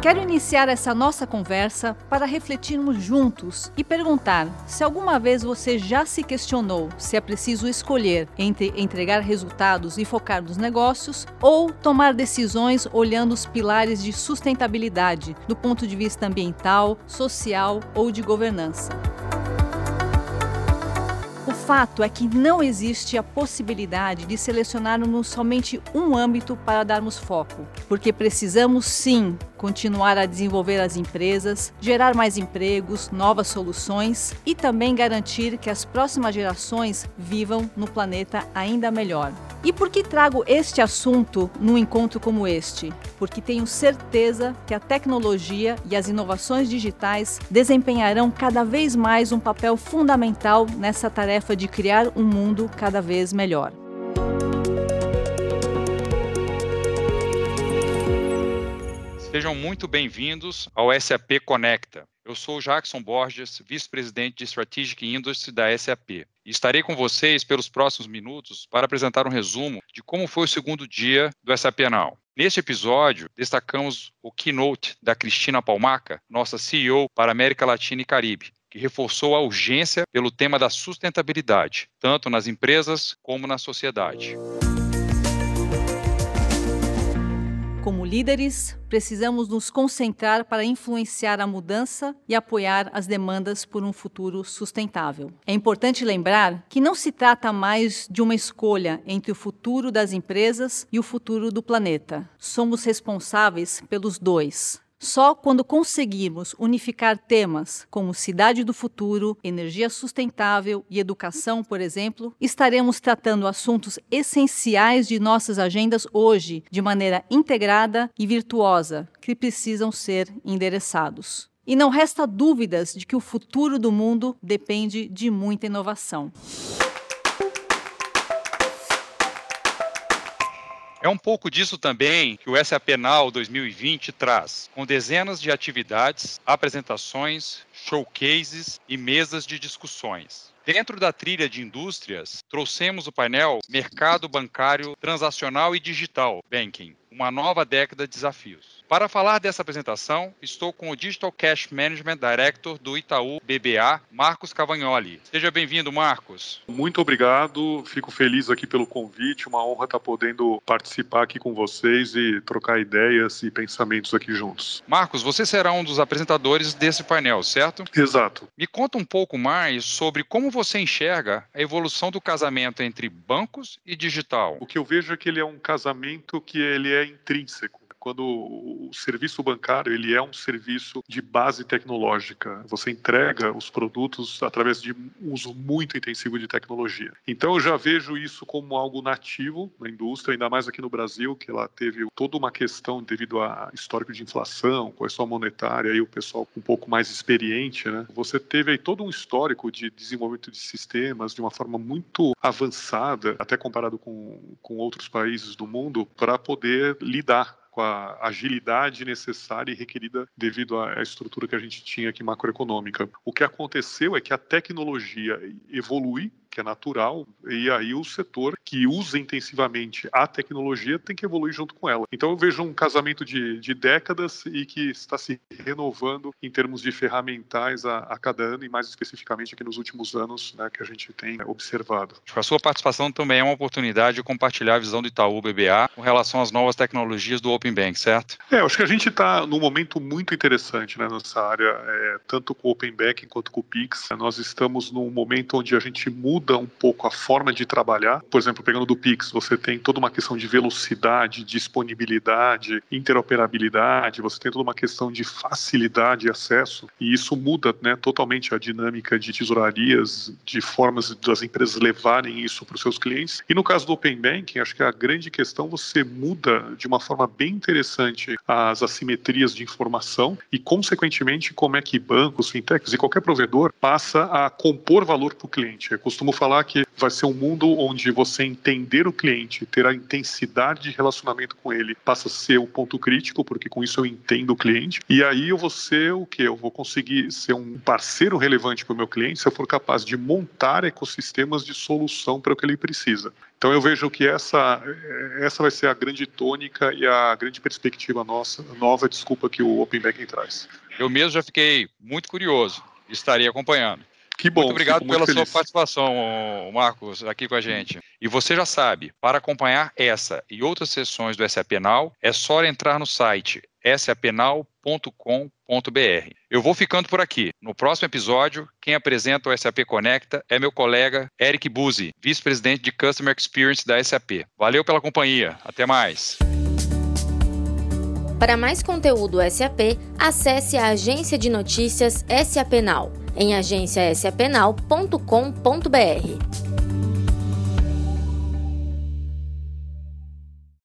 Quero iniciar essa nossa conversa para refletirmos juntos e perguntar se alguma vez você já se questionou se é preciso escolher entre entregar resultados e focar nos negócios ou tomar decisões olhando os pilares de sustentabilidade do ponto de vista ambiental, social ou de governança. Fato é que não existe a possibilidade de selecionarmos somente um âmbito para darmos foco, porque precisamos sim continuar a desenvolver as empresas, gerar mais empregos, novas soluções e também garantir que as próximas gerações vivam no planeta ainda melhor. E por que trago este assunto num encontro como este? Porque tenho certeza que a tecnologia e as inovações digitais desempenharão cada vez mais um papel fundamental nessa tarefa de criar um mundo cada vez melhor. Sejam muito bem-vindos ao SAP Conecta. Eu sou Jackson Borges, vice-presidente de Strategic Industry da SAP. E estarei com vocês pelos próximos minutos para apresentar um resumo de como foi o segundo dia do SAP Now. Neste episódio, destacamos o keynote da Cristina Palmaca, nossa CEO para América Latina e Caribe, que reforçou a urgência pelo tema da sustentabilidade, tanto nas empresas como na sociedade. Como líderes, precisamos nos concentrar para influenciar a mudança e apoiar as demandas por um futuro sustentável. É importante lembrar que não se trata mais de uma escolha entre o futuro das empresas e o futuro do planeta. Somos responsáveis pelos dois. Só quando conseguirmos unificar temas como cidade do futuro, energia sustentável e educação, por exemplo, estaremos tratando assuntos essenciais de nossas agendas hoje de maneira integrada e virtuosa, que precisam ser endereçados. E não resta dúvidas de que o futuro do mundo depende de muita inovação. É um pouco disso também que o SAP Now 2020 traz, com dezenas de atividades, apresentações, showcases e mesas de discussões. Dentro da trilha de indústrias, trouxemos o painel Mercado Bancário Transacional e Digital Banking, uma nova década de desafios. Para falar dessa apresentação, estou com o Digital Cash Management Director do Itaú BBA, Marcos Cavagnoli. Seja bem-vindo, Marcos. Muito obrigado, fico feliz aqui pelo convite, uma honra estar podendo participar aqui com vocês e trocar ideias e pensamentos aqui juntos. Marcos, você será um dos apresentadores desse painel, certo? Exato. Me conta um pouco mais sobre como você enxerga a evolução do casamento entre bancos e digital. O que eu vejo é que ele é um casamento que ele é intrínseco quando o serviço bancário ele é um serviço de base tecnológica. Você entrega os produtos através de uso muito intensivo de tecnologia. Então eu já vejo isso como algo nativo na indústria, ainda mais aqui no Brasil, que ela teve toda uma questão devido a histórico de inflação, correção monetária e o pessoal um pouco mais experiente, né? Você teve aí todo um histórico de desenvolvimento de sistemas de uma forma muito avançada, até comparado com, com outros países do mundo, para poder lidar com a agilidade necessária e requerida devido à estrutura que a gente tinha aqui macroeconômica. O que aconteceu é que a tecnologia evolui que é natural, e aí o setor que usa intensivamente a tecnologia tem que evoluir junto com ela. Então eu vejo um casamento de, de décadas e que está se renovando em termos de ferramentais a, a cada ano, e mais especificamente aqui nos últimos anos né, que a gente tem observado. A sua participação também é uma oportunidade de compartilhar a visão do Itaú BBA com relação às novas tecnologias do Open Bank, certo? É, acho que a gente está num momento muito interessante né, nessa área, é, tanto com o Open Bank quanto com o Pix. Nós estamos num momento onde a gente muda muda um pouco a forma de trabalhar. Por exemplo, pegando do Pix, você tem toda uma questão de velocidade, disponibilidade, interoperabilidade, você tem toda uma questão de facilidade de acesso, e isso muda né, totalmente a dinâmica de tesourarias, de formas das empresas levarem isso para os seus clientes. E no caso do Open Banking, acho que a grande questão você muda de uma forma bem interessante as assimetrias de informação e, consequentemente, como é que bancos, fintechs e qualquer provedor passa a compor valor para o cliente. Eu costumo falar que vai ser um mundo onde você entender o cliente, ter a intensidade de relacionamento com ele, passa a ser o ponto crítico, porque com isso eu entendo o cliente. E aí eu vou ser o que? Eu vou conseguir ser um parceiro relevante para o meu cliente se eu for capaz de montar ecossistemas de solução para o que ele precisa. Então eu vejo que essa, essa vai ser a grande tônica e a grande perspectiva nossa, nova desculpa que o Open Banking traz. Eu mesmo já fiquei muito curioso, estarei acompanhando. Que bom. Muito obrigado muito pela feliz. sua participação, Marcos, aqui com a gente. E você já sabe, para acompanhar essa e outras sessões do SAP Now, é só entrar no site sapenal.com.br. Eu vou ficando por aqui. No próximo episódio, quem apresenta o SAP Conecta é meu colega Eric Buzzi, vice-presidente de Customer Experience da SAP. Valeu pela companhia. Até mais. Para mais conteúdo SAP, acesse a agência de notícias SAP Now em agenciasapenal.com.br.